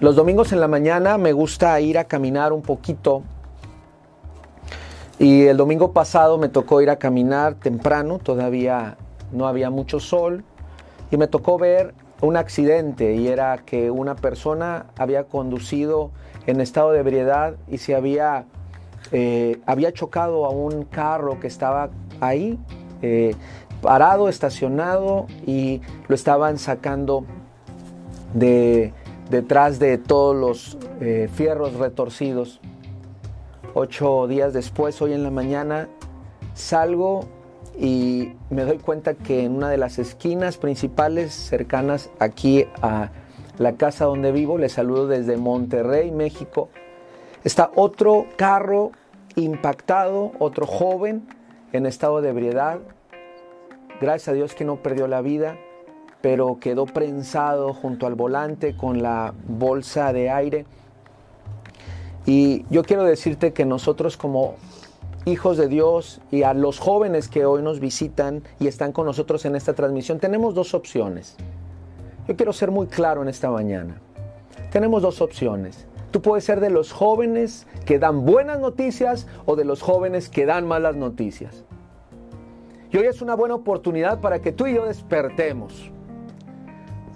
los domingos en la mañana me gusta ir a caminar un poquito. Y el domingo pasado me tocó ir a caminar temprano, todavía no había mucho sol. Y me tocó ver un accidente y era que una persona había conducido en estado de ebriedad y se había, eh, había chocado a un carro que estaba ahí, eh, parado, estacionado y lo estaban sacando de, detrás de todos los eh, fierros retorcidos. Ocho días después, hoy en la mañana, salgo y me doy cuenta que en una de las esquinas principales cercanas aquí a la casa donde vivo, le saludo desde Monterrey, México, está otro carro impactado, otro joven en estado de ebriedad. Gracias a Dios que no perdió la vida pero quedó prensado junto al volante con la bolsa de aire. Y yo quiero decirte que nosotros como hijos de Dios y a los jóvenes que hoy nos visitan y están con nosotros en esta transmisión, tenemos dos opciones. Yo quiero ser muy claro en esta mañana. Tenemos dos opciones. Tú puedes ser de los jóvenes que dan buenas noticias o de los jóvenes que dan malas noticias. Y hoy es una buena oportunidad para que tú y yo despertemos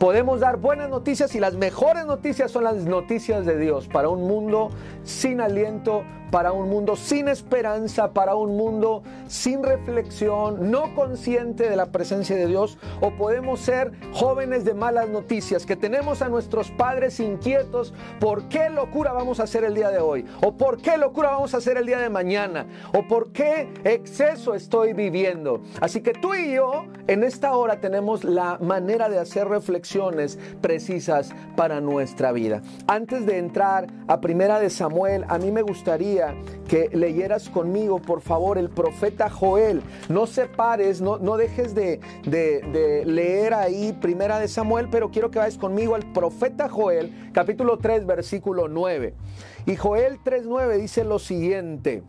podemos dar buenas noticias y las mejores noticias son las noticias de Dios para un mundo sin aliento, para un mundo sin esperanza, para un mundo sin reflexión, no consciente de la presencia de Dios, o podemos ser jóvenes de malas noticias, que tenemos a nuestros padres inquietos por qué locura vamos a hacer el día de hoy, o por qué locura vamos a hacer el día de mañana, o por qué exceso estoy viviendo. Así que tú y yo en esta hora tenemos la manera de hacer reflexiones precisas para nuestra vida. Antes de entrar a Primera de Samuel, a mí me gustaría que leyeras conmigo, por favor, el profeta Joel. No separes, no, no dejes de, de, leer ahí Primera de Samuel, pero quiero que vayas conmigo al profeta Joel, capítulo 3, versículo 9. Y Joel 3.9 dice lo siguiente.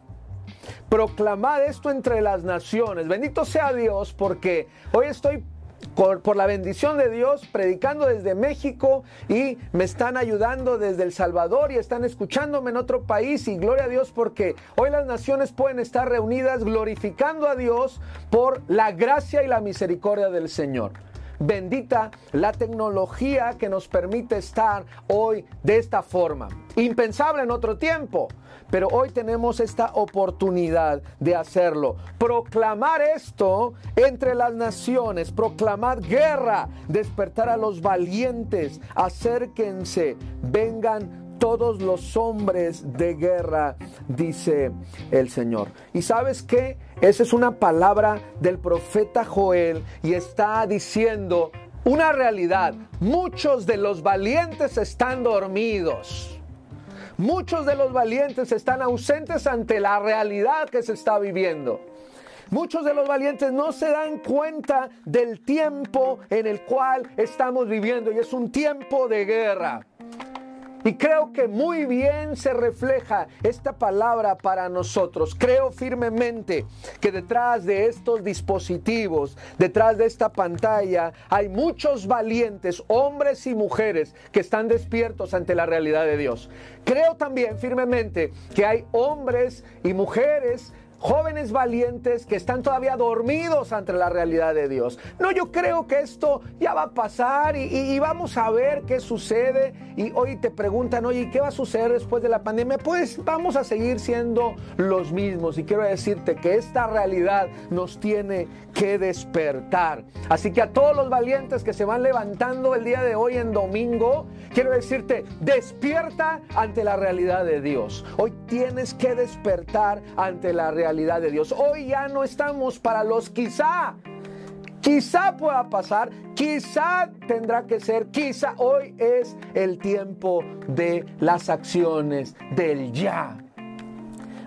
Proclamad esto entre las naciones. Bendito sea Dios porque hoy estoy por, la bendición de Dios, predicando desde México y me están ayudando desde El Salvador y están escuchándome en otro país y gloria a Dios porque hoy las naciones pueden estar reunidas glorificando a Dios por la gracia y la misericordia del Señor. Bendita la tecnología que nos permite estar hoy de esta forma. Impensable en otro tiempo. Pero hoy tenemos esta oportunidad de hacerlo. Proclamar esto entre las naciones, proclamar guerra, despertar a los valientes, acérquense, vengan todos los hombres de guerra, dice el Señor. ¿Y sabes qué? Esa es una palabra del profeta Joel y está diciendo una realidad. Muchos de los valientes están dormidos. Muchos de los valientes están ausentes ante la realidad que se está viviendo. Muchos de los valientes no se dan cuenta del tiempo en el cual estamos viviendo y es un tiempo de guerra. Y creo que muy bien se refleja esta palabra para nosotros. Creo firmemente que detrás de estos dispositivos, detrás de esta pantalla, hay muchos valientes, hombres y mujeres, que están despiertos ante la realidad de Dios. Creo también firmemente que hay hombres y mujeres jóvenes valientes que están todavía dormidos ante la realidad de Dios. No, yo creo que esto ya va a pasar y, vamos a ver qué sucede. Y hoy te preguntan, oye, ¿qué va a suceder después de la pandemia? Pues vamos a seguir siendo los mismos. Y quiero decirte que esta realidad nos tiene que despertar. Así que a todos los valientes que se van levantando el día de hoy en domingo, quiero decirte, despierta ante la realidad de Dios. Hoy tienes que despertar ante la realidad de Dios. Hoy ya no estamos para los quizá. Quizá pueda pasar, quizá tendrá que ser, quizá hoy es el tiempo de las acciones, del ya.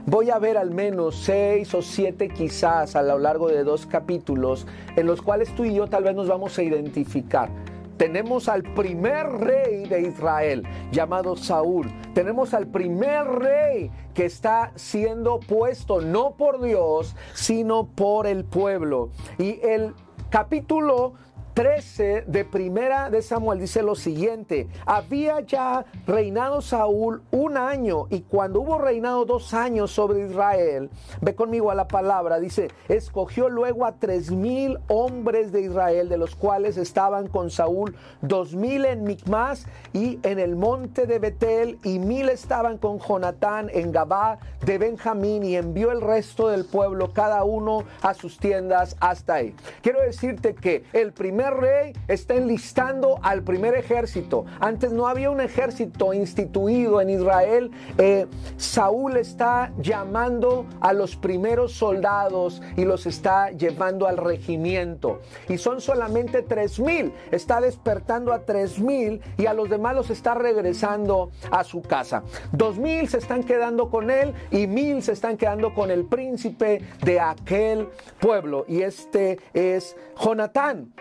Voy a ver al menos seis o siete quizás a lo largo de dos capítulos en los cuales tú y yo tal vez nos vamos a identificar tenemos al primer rey de Israel llamado Saúl. Tenemos al primer rey que está siendo puesto no por Dios, sino por el pueblo. Y el capítulo 13 de primera de Samuel dice lo siguiente, había ya reinado Saúl un año y cuando hubo reinado dos años sobre Israel, ve conmigo a la palabra, dice, escogió luego a tres mil hombres de Israel, de los cuales estaban con Saúl dos mil en Micmas y en el monte de Betel y mil estaban con Jonatán en Gabá de Benjamín y envió el resto del pueblo, cada uno a sus tiendas hasta ahí. Quiero decirte que el primer rey está enlistando al primer ejército. Antes no había un ejército instituido en Israel. Eh, Saúl está llamando a los primeros soldados y los está llevando al regimiento. Y son solamente tres mil. Está despertando a tres mil y a los demás los está regresando a su casa. Dos mil se están quedando con él y mil se están quedando con el príncipe de aquel pueblo. Y este es Jonatán.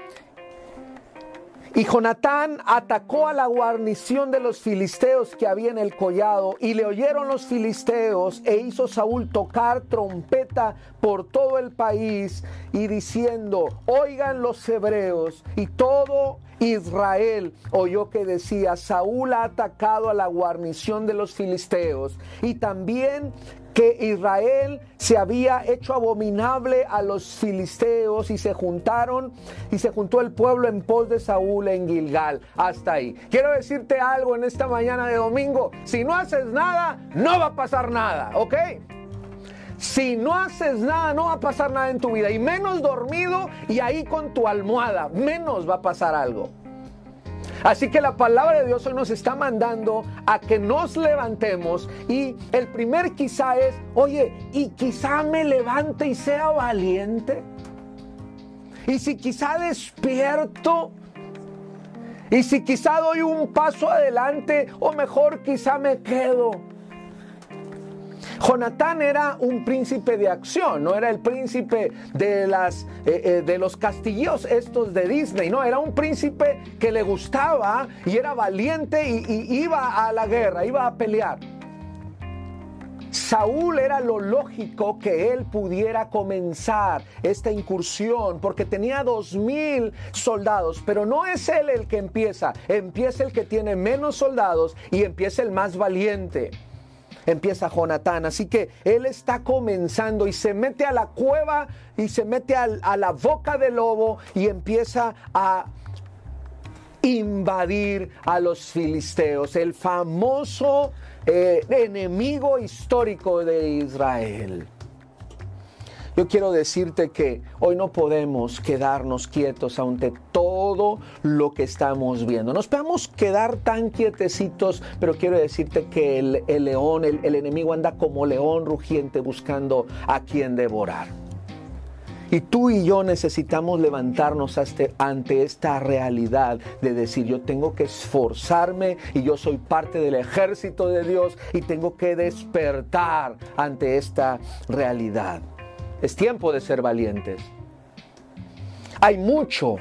Y Jonatán atacó a la guarnición de los filisteos que había en el collado y le oyeron los filisteos e hizo Saúl tocar trompeta por todo el país y diciendo, oigan los hebreos y todo Israel oyó que decía, Saúl ha atacado a la guarnición de los filisteos y también que Israel se había hecho abominable a los filisteos y se juntaron y se juntó el pueblo en pos de Saúl en Gilgal. Hasta ahí. Quiero decirte algo en esta mañana de domingo. Si no haces nada, no va a pasar nada, ¿ok? Si no haces nada, no va a pasar nada en tu vida. Y menos dormido y ahí con tu almohada, menos va a pasar algo. Así que la palabra de Dios hoy nos está mandando a que nos levantemos y el primer quizá es, oye, y quizá me levante y sea valiente. Y si quizá despierto, y si quizá doy un paso adelante, o mejor quizá me quedo. Jonatán era un príncipe de acción, no era el príncipe de, las, eh, eh, de los castillos estos de Disney, no, era un príncipe que le gustaba y era valiente y, y iba a la guerra, iba a pelear. Saúl era lo lógico que él pudiera comenzar esta incursión porque tenía dos mil soldados, pero no es él el que empieza, empieza el que tiene menos soldados y empieza el más valiente empieza Jonatán. Así que él está comenzando y se mete a la cueva y se mete a la boca del lobo y empieza a invadir a los filisteos, el famoso eh, enemigo histórico de Israel. Yo quiero decirte que hoy no podemos quedarnos quietos ante todo lo que estamos viendo. Nos podemos quedar tan quietecitos, pero quiero decirte que el, león, el, el enemigo anda como león rugiente buscando a quien devorar. Y tú y yo necesitamos levantarnos ante esta realidad de decir, yo tengo que esforzarme y yo soy parte del ejército de Dios y tengo que despertar ante esta realidad. Es tiempo de ser valientes. Hay mucho,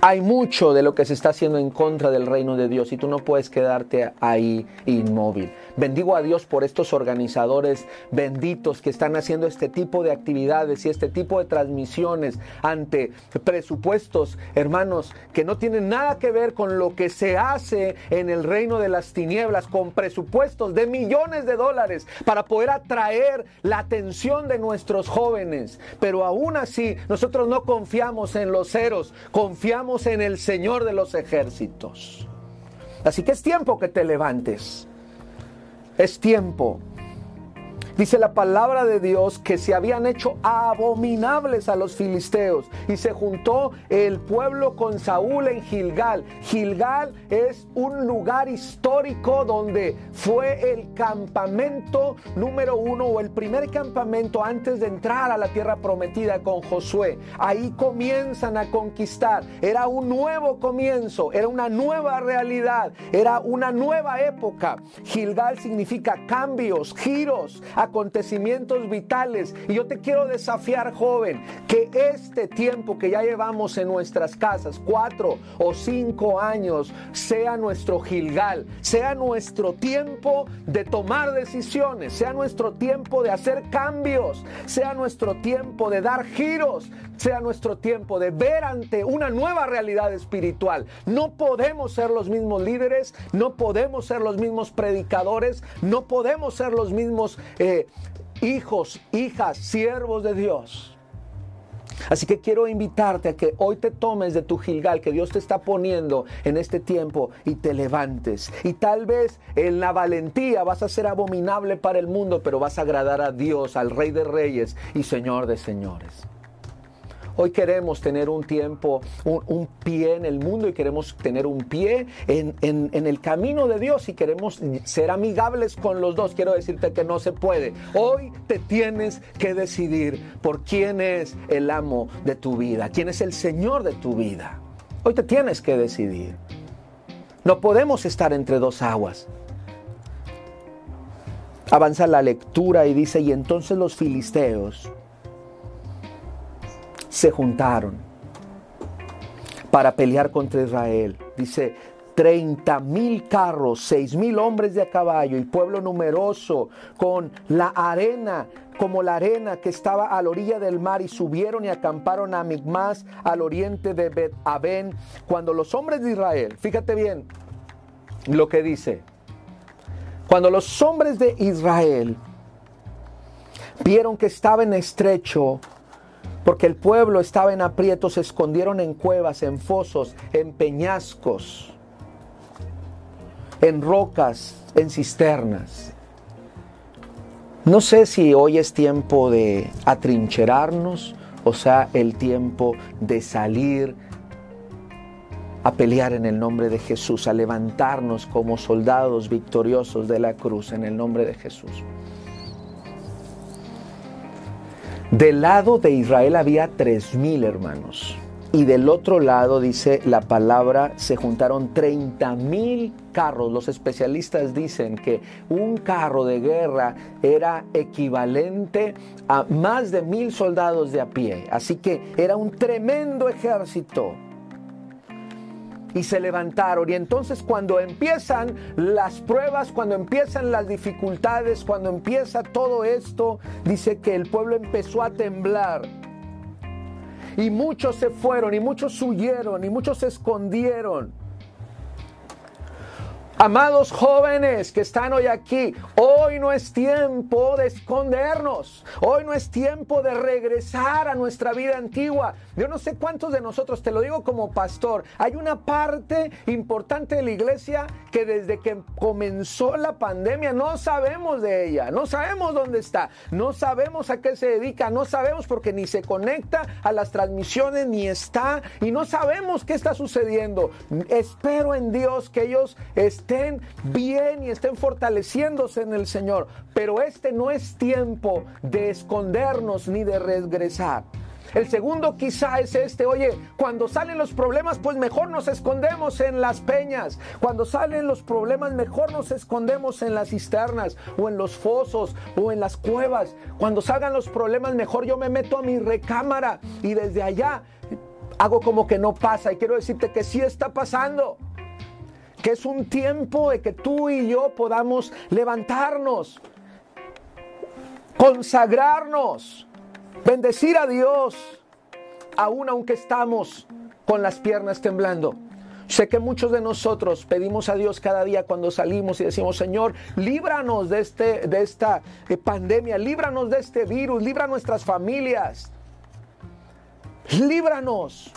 hay mucho de lo que se está haciendo en contra del reino de Dios y tú no puedes quedarte ahí inmóvil. Bendigo a Dios por estos organizadores benditos que están haciendo este tipo de actividades y este tipo de transmisiones ante presupuestos, hermanos, que no tienen nada que ver con lo que se hace en el reino de las tinieblas, con presupuestos de millones de dólares para poder atraer la atención de nuestros jóvenes. Pero aún así, nosotros no confiamos en los ceros, confiamos en el Señor de los ejércitos. Así que es tiempo que te levantes. Es tiempo Dice la palabra de Dios que se habían hecho abominables a los filisteos y se juntó el pueblo con Saúl en Gilgal. Gilgal es un lugar histórico donde fue el campamento número uno o el primer campamento antes de entrar a la tierra prometida con Josué. Ahí comienzan a conquistar. Era un nuevo comienzo, era una nueva realidad, era una nueva época. Gilgal significa cambios, giros, acontecimientos vitales. Y yo te quiero desafiar, joven, que este tiempo que ya llevamos en nuestras casas, cuatro o cinco años, sea nuestro Gilgal, sea nuestro tiempo de tomar decisiones, sea nuestro tiempo de hacer cambios, sea nuestro tiempo de dar giros, sea nuestro tiempo de ver ante una nueva realidad espiritual. No podemos ser los mismos líderes, no podemos ser los mismos predicadores, no podemos ser los mismos eh, hijos, hijas, siervos de Dios. Así que quiero invitarte a que hoy te tomes de tu Gilgal que Dios te está poniendo en este tiempo y te levantes. Y tal vez en la valentía vas a ser abominable para el mundo, pero vas a agradar a Dios, al Rey de Reyes y Señor de Señores. Hoy queremos tener un tiempo, un, pie en el mundo y queremos tener un pie en, en, el camino de Dios y queremos ser amigables con los dos. Quiero decirte que no se puede. Hoy te tienes que decidir por quién es el amo de tu vida, quién es el Señor de tu vida. Hoy te tienes que decidir. No podemos estar entre dos aguas. Avanza la lectura y dice, y entonces los filisteos se juntaron para pelear contra Israel. Dice, 30 mil carros, 6 mil hombres de a caballo y pueblo numeroso con la arena como la arena que estaba a la orilla del mar y subieron y acamparon a Migmas al oriente de Bet Aben. Cuando los hombres de Israel, fíjate bien lo que dice, cuando los hombres de Israel vieron que estaba en estrecho porque el pueblo estaba en aprietos, se escondieron en cuevas, en fosos, en peñascos, en rocas, en cisternas. No sé si hoy es tiempo de atrincherarnos, o sea, el tiempo de salir a pelear en el nombre de Jesús, a levantarnos como soldados victoriosos de la cruz en el nombre de Jesús. Del lado de Israel había tres mil hermanos. Y del otro lado, dice la palabra, se juntaron 30 mil carros. Los especialistas dicen que un carro de guerra era equivalente a más de mil soldados de a pie. Así que era un tremendo ejército y se levantaron. Y entonces cuando empiezan las pruebas, cuando empiezan las dificultades, cuando empieza todo esto, dice que el pueblo empezó a temblar. Y muchos se fueron, y muchos huyeron, y muchos se escondieron. Amados jóvenes que están hoy aquí, hoy no es tiempo de escondernos, hoy no es tiempo de regresar a nuestra vida antigua. Yo no sé cuántos de nosotros, te lo digo como pastor, hay una parte importante de la iglesia que desde que comenzó la pandemia no sabemos de ella, no sabemos dónde está, no sabemos a qué se dedica, no sabemos porque ni se conecta a las transmisiones ni está y no sabemos qué está sucediendo. Espero en Dios que ellos estén estén bien y estén fortaleciéndose en el Señor. Pero este no es tiempo de escondernos ni de regresar. El segundo quizá es este, oye, cuando salen los problemas, pues mejor nos escondemos en las peñas. Cuando salen los problemas, mejor nos escondemos en las cisternas o en los fosos o en las cuevas. Cuando salgan los problemas, mejor yo me meto a mi recámara y desde allá hago como que no pasa. Y quiero decirte que sí está pasando que es un tiempo de que tú y yo podamos levantarnos, consagrarnos, bendecir a Dios, aún aunque estamos con las piernas temblando. Sé que muchos de nosotros pedimos a Dios cada día cuando salimos y decimos, Señor, líbranos de, este, de esta eh, pandemia, líbranos de este virus, libra nuestras familias, líbranos.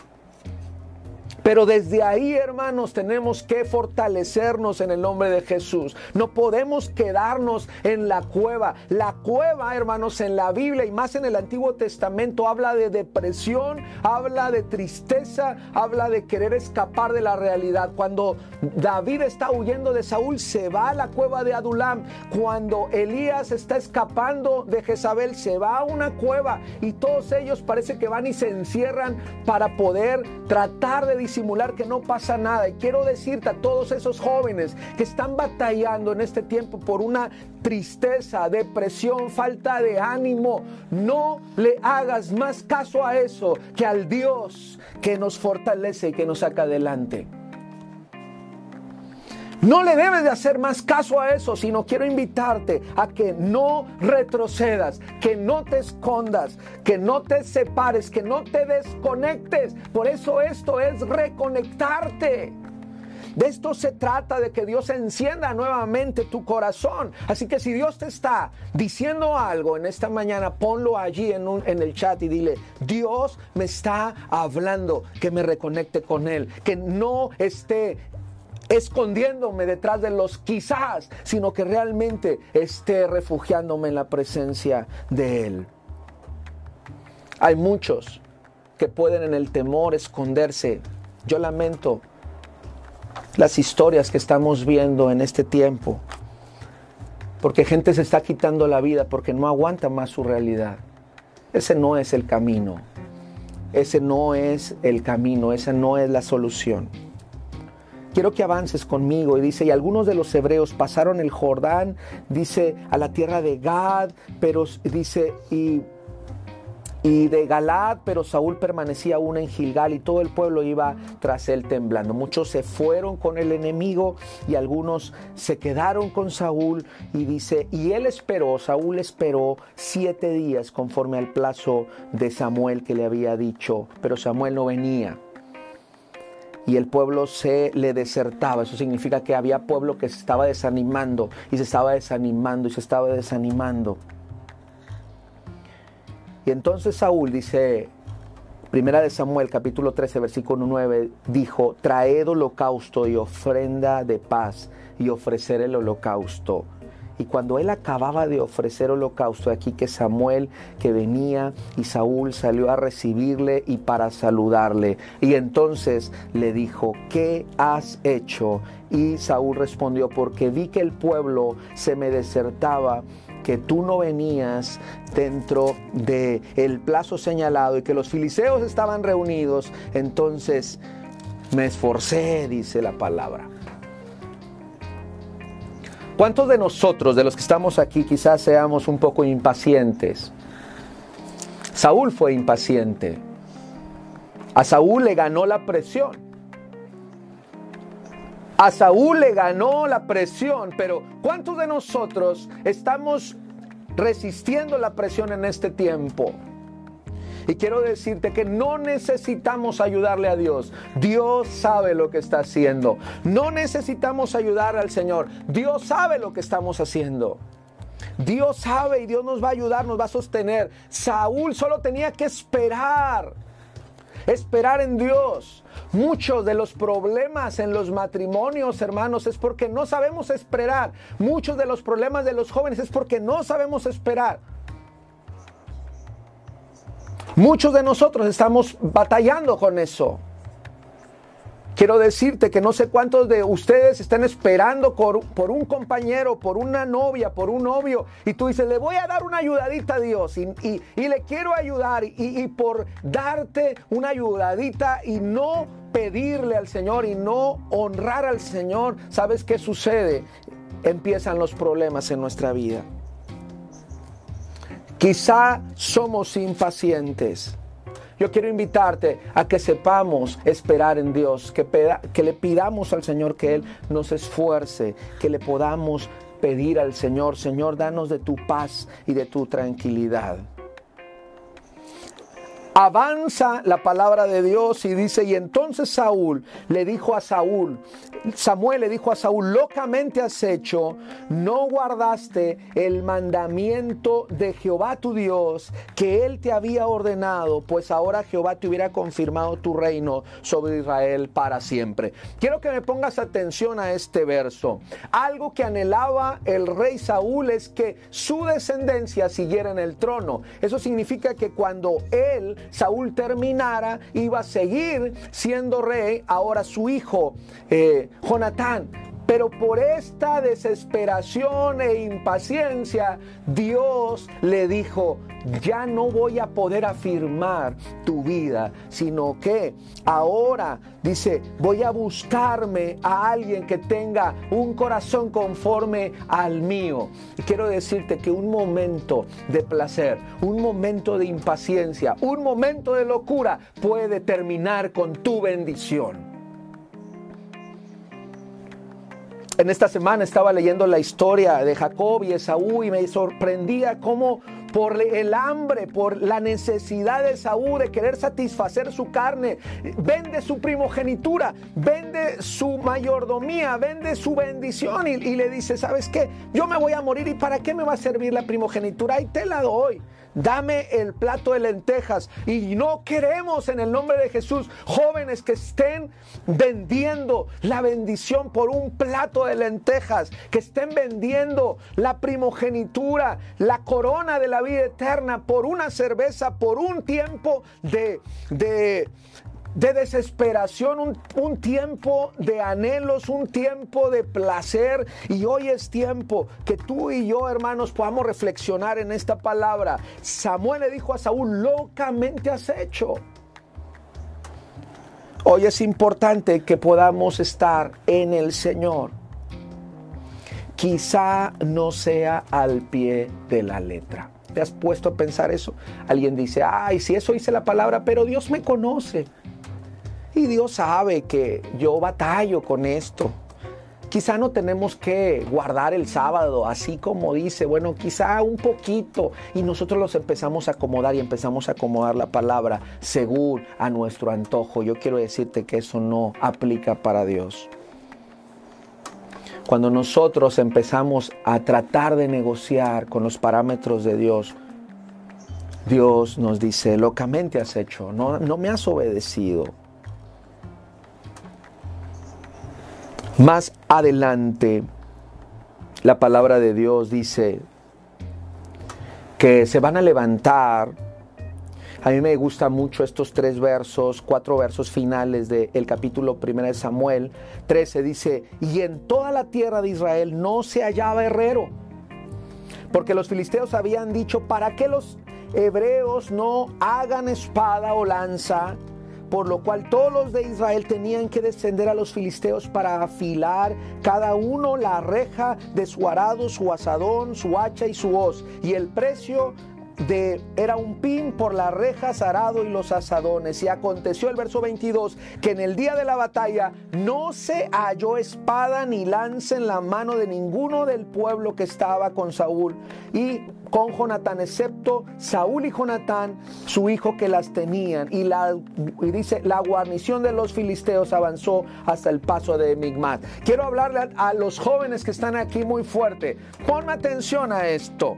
Pero desde ahí, hermanos, tenemos que fortalecernos en el nombre de Jesús. No podemos quedarnos en la cueva. La cueva, hermanos, en la Biblia y más en el Antiguo Testamento habla de depresión, habla de tristeza, habla de querer escapar de la realidad. Cuando David está huyendo de Saúl, se va a la cueva de Adulam. Cuando Elías está escapando de Jezabel, se va a una cueva y todos ellos parece que van y se encierran para poder tratar de disimular que no pasa nada. Y quiero decirte a todos esos jóvenes que están batallando en este tiempo por una tristeza, depresión, falta de ánimo, no le hagas más caso a eso que al Dios que nos fortalece y que nos saca adelante. No le debes de hacer más caso a eso, sino quiero invitarte a que no retrocedas, que no te escondas, que no te separes, que no te desconectes. Por eso esto es reconectarte. De esto se trata, de que Dios encienda nuevamente tu corazón. Así que si Dios te está diciendo algo en esta mañana, ponlo allí en, en, el chat y dile, Dios me está hablando, que me reconecte con Él, que no esté escondiéndome detrás de los quizás, sino que realmente esté refugiándome en la presencia de Él. Hay muchos que pueden en el temor esconderse. Yo lamento las historias que estamos viendo en este tiempo, porque gente se está quitando la vida porque no aguanta más su realidad. Ese no es el camino. Ese no es el camino, esa no es la solución quiero que avances conmigo. Y dice, y algunos de los hebreos pasaron el Jordán, dice, a la tierra de Gad, pero dice, y, y de Galad, pero Saúl permanecía aún en Gilgal y todo el pueblo iba tras él temblando. Muchos se fueron con el enemigo y algunos se quedaron con Saúl. Y dice, y él esperó, Saúl esperó siete días conforme al plazo de Samuel que le había dicho, pero Samuel no venía y el pueblo se le desertaba. Eso significa que había pueblo que se estaba desanimando y se estaba desanimando y se estaba desanimando. Y entonces Saúl dice, Primera de Samuel capítulo 13 versículo 9, dijo, traed holocausto y ofrenda de paz y ofrecer el holocausto. Y cuando él acababa de ofrecer holocausto, aquí que Samuel que venía y Saúl salió a recibirle y para saludarle. Y entonces le dijo, ¿qué has hecho? Y Saúl respondió, porque vi que el pueblo se me desertaba que tú no venías dentro del el plazo señalado y que los filiseos estaban reunidos, entonces me esforcé, dice la palabra. ¿Cuántos de nosotros, de los que estamos aquí, quizás seamos un poco impacientes? Saúl fue impaciente. A Saúl le ganó la presión. A Saúl le ganó la presión, pero ¿cuántos de nosotros estamos resistiendo la presión en este tiempo? Y quiero decirte que no necesitamos ayudarle a Dios. Dios sabe lo que está haciendo. No necesitamos ayudar al Señor. Dios sabe lo que estamos haciendo. Dios sabe y Dios nos va a ayudar, nos va a sostener. Saúl solo tenía que esperar. Esperar en Dios. Muchos de los problemas en los matrimonios, hermanos, es porque no sabemos esperar. Muchos de los problemas de los jóvenes es porque no sabemos esperar. Muchos de nosotros estamos batallando con eso. Quiero decirte que no sé cuántos de ustedes están esperando por, un compañero, por una novia, por un novio, y tú dices, le voy a dar una ayudadita a Dios, y, le quiero ayudar, y, y, por darte una ayudadita y no pedirle al Señor y no honrar al Señor, ¿sabes qué sucede? Empiezan los problemas en nuestra vida. Quizá somos impacientes. Yo quiero invitarte a que sepamos esperar en Dios, que, que, le pidamos al Señor que Él nos esfuerce, que le podamos pedir al Señor, Señor, danos de tu paz y de tu tranquilidad avanza la palabra de Dios y dice, y entonces Saúl le dijo a Saúl, Samuel le dijo a Saúl, locamente has hecho, no guardaste el mandamiento de Jehová tu Dios que él te había ordenado, pues ahora Jehová te hubiera confirmado tu reino sobre Israel para siempre. Quiero que me pongas atención a este verso. Algo que anhelaba el rey Saúl es que su descendencia siguiera en el trono. Eso significa que cuando él Saúl terminara, iba a seguir siendo rey. Ahora su hijo, eh, Jonatán, Pero por esta desesperación e impaciencia, Dios le dijo, ya no voy a poder afirmar tu vida, sino que ahora, dice, voy a buscarme a alguien que tenga un corazón conforme al mío. Y quiero decirte que un momento de placer, un momento de impaciencia, un momento de locura puede terminar con tu bendición. En esta semana estaba leyendo la historia de Jacob y Esaú y me sorprendía cómo por el hambre, por la necesidad de Esaú de querer satisfacer su carne, vende su primogenitura, vende su mayordomía, vende su bendición y, le dice, ¿sabes qué? Yo me voy a morir y ¿para qué me va a servir la primogenitura? Y te la doy dame el plato de lentejas. Y no queremos en el nombre de Jesús jóvenes que estén vendiendo la bendición por un plato de lentejas, que estén vendiendo la primogenitura, la corona de la vida eterna por una cerveza, por un tiempo de, de de desesperación, un, tiempo de anhelos, un tiempo de placer. Y hoy es tiempo que tú y yo, hermanos, podamos reflexionar en esta palabra. Samuel le dijo a Saúl, locamente has hecho. Hoy es importante que podamos estar en el Señor. Quizá no sea al pie de la letra. ¿Te has puesto a pensar eso? Alguien dice, ay, si eso dice la palabra, pero Dios me conoce. Y Dios sabe que yo batallo con esto. Quizá no tenemos que guardar el sábado, así como dice, bueno, quizá un poquito. Y nosotros los empezamos a acomodar y empezamos a acomodar la palabra según a nuestro antojo. Yo quiero decirte que eso no aplica para Dios. Cuando nosotros empezamos a tratar de negociar con los parámetros de Dios, Dios nos dice, locamente has hecho, no, no me has obedecido. Más adelante, la palabra de Dios dice que se van a levantar. A mí me gustan mucho estos tres versos, cuatro versos finales del capítulo primero de Samuel 13. Dice, y en toda la tierra de Israel no se hallaba herrero, porque los filisteos habían dicho, ¿para qué los hebreos no hagan espada o lanza? Por lo cual todos los de Israel tenían que descender a los filisteos para afilar cada uno la reja de su arado, su asadón, su hacha y su hoz. Y el precio de, era un pin por las rejas, arado y los asadones. Y aconteció el verso 22 que en el día de la batalla no se halló espada ni lanza en la mano de ninguno del pueblo que estaba con Saúl y con Jonatán, excepto Saúl y Jonatán, su hijo que las tenían. Y, la, dice, la guarnición de los filisteos avanzó hasta el paso de Migmat. Quiero hablarle a, a los jóvenes que están aquí muy fuerte. Ponme atención a esto.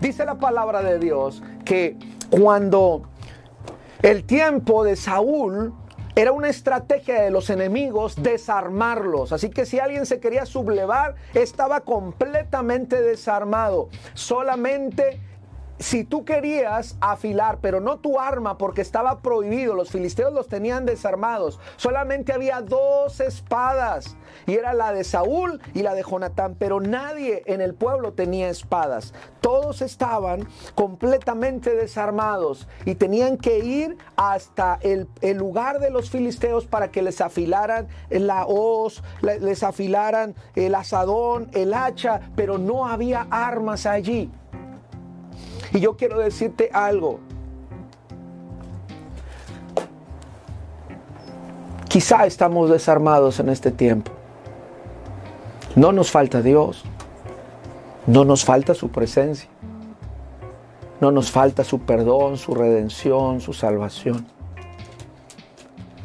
Dice la palabra de Dios que cuando el tiempo de Saúl era una estrategia de los enemigos desarmarlos. Así que si alguien se quería sublevar, estaba completamente desarmado. Solamente si tú querías afilar, pero no tu arma porque estaba prohibido, los filisteos los tenían desarmados, solamente había dos espadas y era la de Saúl y la de Jonatán, pero nadie en el pueblo tenía espadas. Todos estaban completamente desarmados y tenían que ir hasta el, lugar de los filisteos para que les afilaran la hoz, les afilaran el asadón, el hacha, pero no había armas allí. Y yo quiero decirte algo. Quizá estamos desarmados en este tiempo. No nos falta Dios. No nos falta su presencia. No nos falta su perdón, su redención, su salvación.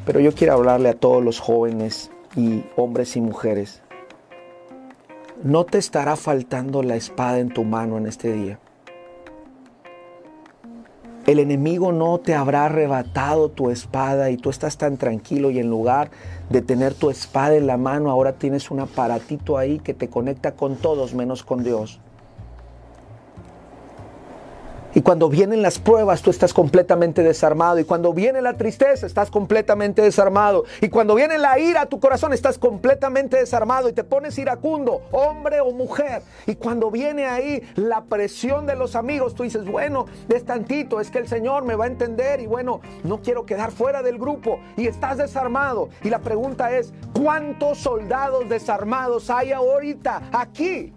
Pero yo quiero hablarle a todos los jóvenes y hombres y mujeres. No te estará faltando la espada en tu mano en este día. El enemigo no te habrá arrebatado tu espada y tú estás tan tranquilo y en lugar de tener tu espada en la mano, ahora tienes un aparatito ahí que te conecta con todos menos con Dios. Y cuando vienen las pruebas, tú estás completamente desarmado. Y cuando viene la tristeza, estás completamente desarmado. Y cuando viene la ira a tu corazón, estás completamente desarmado y te pones iracundo, hombre o mujer. Y cuando viene ahí la presión de los amigos, tú dices, bueno, es tantito, es que el Señor me va a entender y bueno, no quiero quedar fuera del grupo. Y estás desarmado. Y la pregunta es, ¿cuántos soldados desarmados hay ahorita aquí?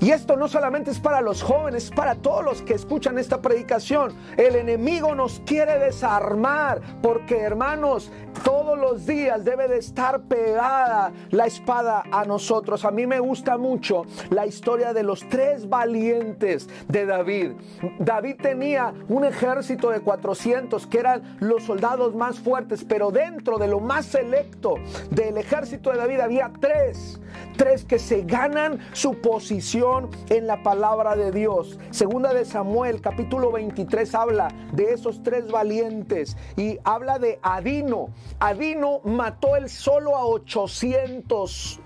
Y esto no solamente es para los jóvenes, es para todos los que escuchan esta predicación. El enemigo nos quiere desarmar porque hermanos, todos los días debe de estar pegada la espada a nosotros. A mí me gusta mucho la historia de los tres valientes de David. David tenía un ejército de 400 que eran los soldados más fuertes, pero dentro de lo más selecto del ejército de David había tres tres que se ganan su posición en la palabra de Dios. Segunda de Samuel, capítulo 23, habla de esos tres valientes y habla de Adino. Adino mató él solo a 800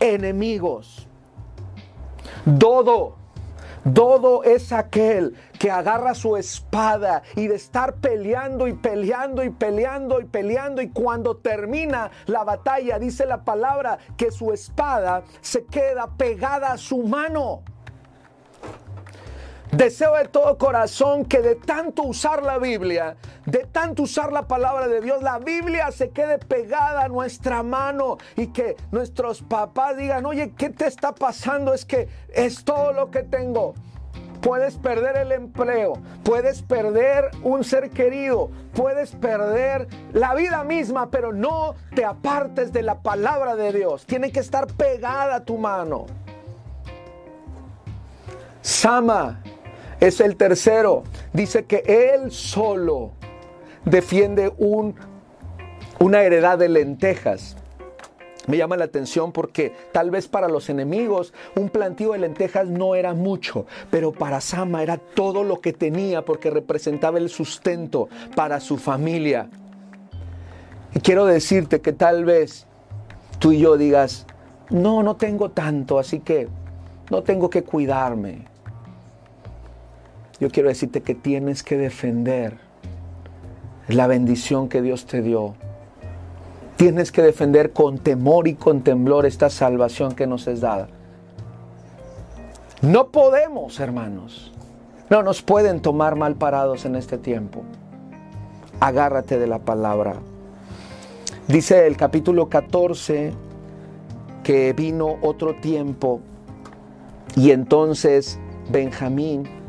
enemigos. Dodo Dodo es aquel que agarra su espada y de estar peleando y peleando y peleando y peleando y cuando termina la batalla dice la palabra que su espada se queda pegada a su mano. Deseo de todo corazón que de tanto usar la Biblia, de tanto usar la palabra de Dios, la Biblia se quede pegada a nuestra mano y que nuestros papás digan, oye, ¿qué te está pasando? Es que es todo lo que tengo. Puedes perder el empleo, puedes perder un ser querido, puedes perder la vida misma, pero no te apartes de la palabra de Dios. Tiene que estar pegada a tu mano. Sama es el tercero. Dice que él solo defiende un, una heredad de lentejas. Me llama la atención porque tal vez para los enemigos un plantío de lentejas no era mucho, pero para Sama era todo lo que tenía porque representaba el sustento para su familia. Y quiero decirte que tal vez tú y yo digas, no, no tengo tanto, así que no tengo que cuidarme. Yo quiero decirte que tienes que defender la bendición que Dios te dio. Tienes que defender con temor y con temblor esta salvación que nos es dada. No podemos, hermanos. No nos pueden tomar mal parados en este tiempo. Agárrate de la palabra. Dice el capítulo 14 que vino otro tiempo y entonces Benjamín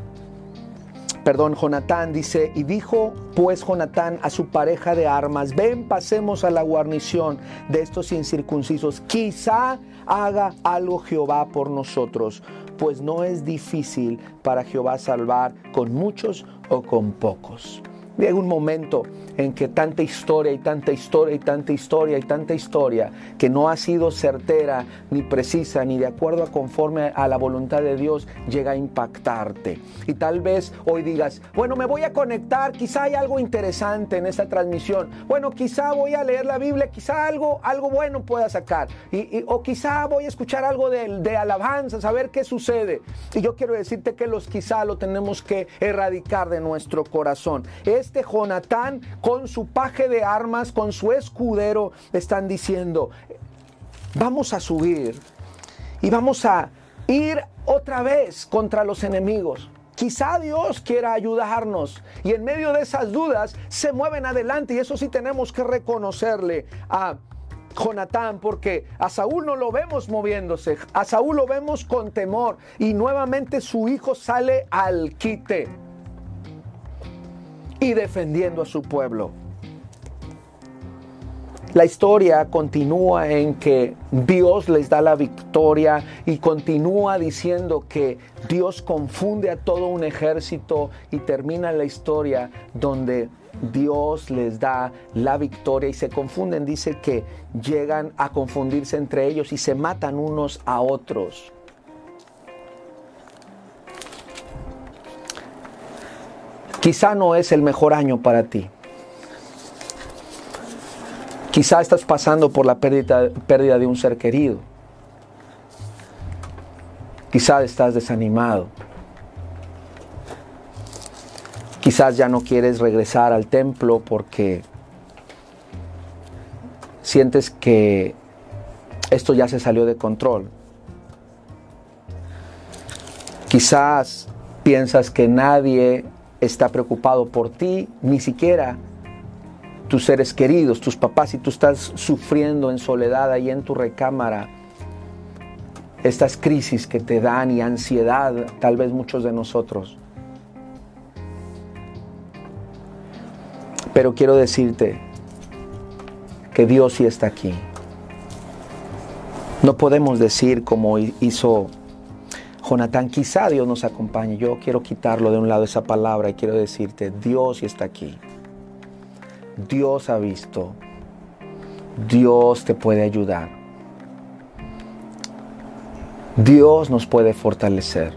perdón, Jonatán dice, y dijo pues Jonatán a su pareja de armas, ven pasemos a la guarnición de estos incircuncisos, quizá haga algo Jehová por nosotros, pues no es difícil para Jehová salvar con muchos o con pocos. Llega un momento en que tanta historia y tanta historia y tanta historia y tanta historia que no ha sido certera ni precisa ni de acuerdo a conforme a la voluntad de Dios llega a impactarte. Y tal vez hoy digas, bueno, me voy a conectar, quizá hay algo interesante en esta transmisión. Bueno, quizá voy a leer la Biblia, quizá algo, algo bueno pueda sacar. Y, o quizá voy a escuchar algo de, de alabanza, saber qué sucede. Y yo quiero decirte que los quizá lo tenemos que erradicar de nuestro corazón. Este Jonatán con su paje de armas, con su escudero, están diciendo, vamos a subir y vamos a ir otra vez contra los enemigos. Quizá Dios quiera ayudarnos y en medio de esas dudas se mueven adelante y eso sí tenemos que reconocerle a Jonatán porque a Saúl no lo vemos moviéndose, a Saúl lo vemos con temor y nuevamente su hijo sale al quite y defendiendo a su pueblo. La historia continúa en que Dios les da la victoria y continúa diciendo que Dios confunde a todo un ejército y termina la historia donde Dios les da la victoria y se confunden. Dice que llegan a confundirse entre ellos y se matan unos a otros. Quizá no es el mejor año para ti. Quizá estás pasando por la pérdida, pérdida de un ser querido. Quizá estás desanimado. Quizás ya no quieres regresar al templo porque sientes que esto ya se salió de control. Quizás piensas que nadie está preocupado por ti, ni siquiera tus seres queridos, tus papás, y tú estás sufriendo en soledad ahí en tu recámara estas crisis que te dan y ansiedad, tal vez muchos de nosotros. Pero quiero decirte que Dios sí está aquí. No podemos decir como hizo Jonatán, quizá Dios nos acompañe. Yo quiero quitarlo de un lado esa palabra y quiero decirte, Dios está aquí. Dios ha visto. Dios te puede ayudar. Dios nos puede fortalecer.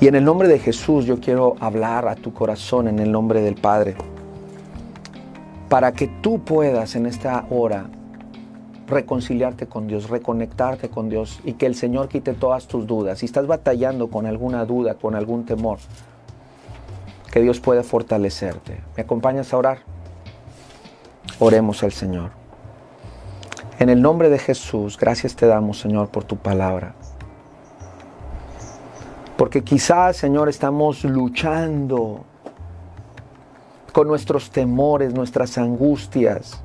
Y en el nombre de Jesús yo quiero hablar a tu corazón en el nombre del Padre. Para que tú puedas en esta hora reconciliarte con Dios, reconectarte con Dios y que el Señor quite todas tus dudas. Si estás batallando con alguna duda, con algún temor, que Dios puede fortalecerte. ¿Me acompañas a orar? Oremos al Señor. En el nombre de Jesús, gracias te damos, Señor, por tu palabra. Porque quizás, Señor, estamos luchando con nuestros temores, nuestras angustias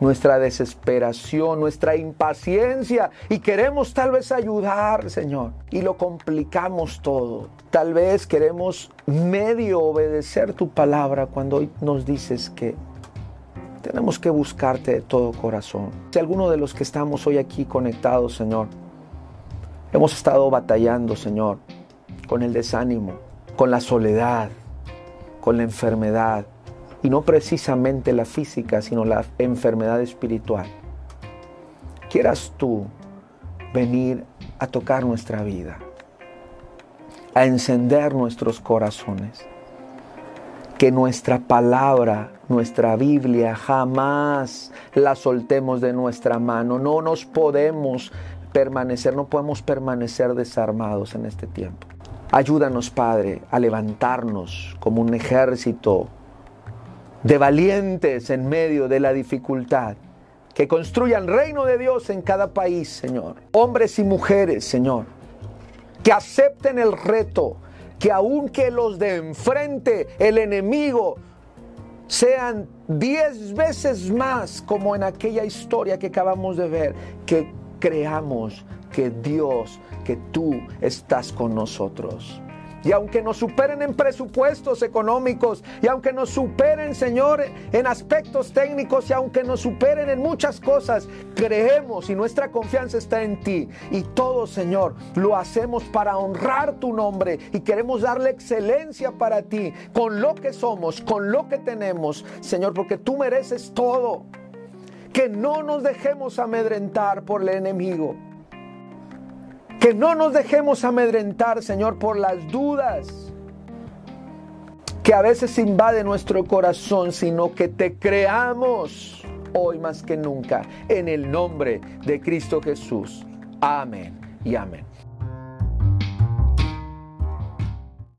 nuestra desesperación, nuestra impaciencia y queremos tal vez ayudar, Señor, y lo complicamos todo. Tal vez queremos medio obedecer tu palabra cuando hoy nos dices que tenemos que buscarte de todo corazón. Si alguno de los que estamos hoy aquí conectados, Señor, hemos estado batallando, Señor, con el desánimo, con la soledad, con la enfermedad, y no precisamente la física, sino la enfermedad espiritual. Quieras tú venir a tocar nuestra vida, a encender nuestros corazones, que nuestra palabra, nuestra Biblia, jamás la soltemos de nuestra mano. No nos podemos permanecer, no podemos permanecer desarmados en este tiempo. Ayúdanos, Padre, a levantarnos como un ejército de valientes en medio de la dificultad, que construyan reino de Dios en cada país, Señor. Hombres y mujeres, Señor, que acepten el reto, que aunque los de enfrente, el enemigo, sean diez veces más como en aquella historia que acabamos de ver, que creamos que Dios, que tú estás con nosotros. Y aunque nos superen en presupuestos económicos, y aunque nos superen, Señor, en aspectos técnicos, y aunque nos superen en muchas cosas, creemos y nuestra confianza está en ti. Y todo, Señor, lo hacemos para honrar tu nombre y queremos darle excelencia para ti, con lo que somos, con lo que tenemos, Señor, porque tú mereces todo. Que no nos dejemos amedrentar por el enemigo que no nos dejemos amedrentar, Señor, por las dudas que a veces invade nuestro corazón, sino que te creamos hoy más que nunca en el nombre de Cristo Jesús. Amén y amén.